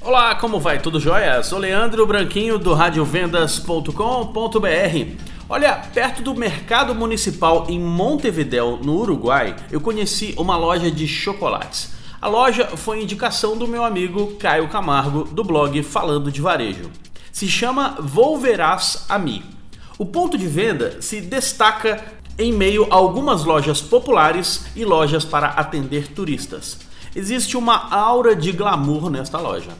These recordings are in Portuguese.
Olá, como vai? Tudo jóia? Sou Leandro Branquinho do radiovendas.com.br. Olha, perto do mercado municipal em Montevidéu, no Uruguai, eu conheci uma loja de chocolates. A loja foi indicação do meu amigo Caio Camargo, do blog Falando de Varejo. Se chama Volverás a mim. O ponto de venda se destaca em meio a algumas lojas populares e lojas para atender turistas. Existe uma aura de glamour nesta loja.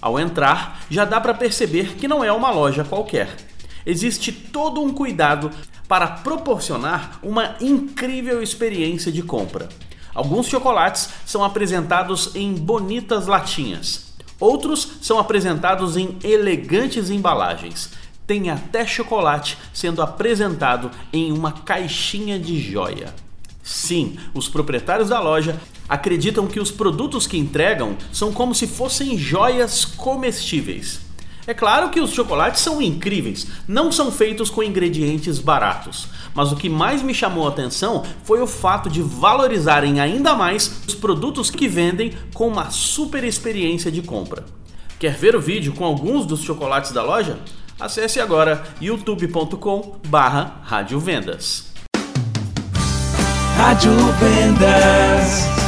Ao entrar, já dá para perceber que não é uma loja qualquer. Existe todo um cuidado para proporcionar uma incrível experiência de compra. Alguns chocolates são apresentados em bonitas latinhas. Outros são apresentados em elegantes embalagens. Tem até chocolate sendo apresentado em uma caixinha de joia. Sim, os proprietários da loja acreditam que os produtos que entregam são como se fossem joias comestíveis. É claro que os chocolates são incríveis, não são feitos com ingredientes baratos, mas o que mais me chamou a atenção foi o fato de valorizarem ainda mais os produtos que vendem com uma super experiência de compra. Quer ver o vídeo com alguns dos chocolates da loja? Acesse agora youtube.com/radiovendas. Rádio Vendas.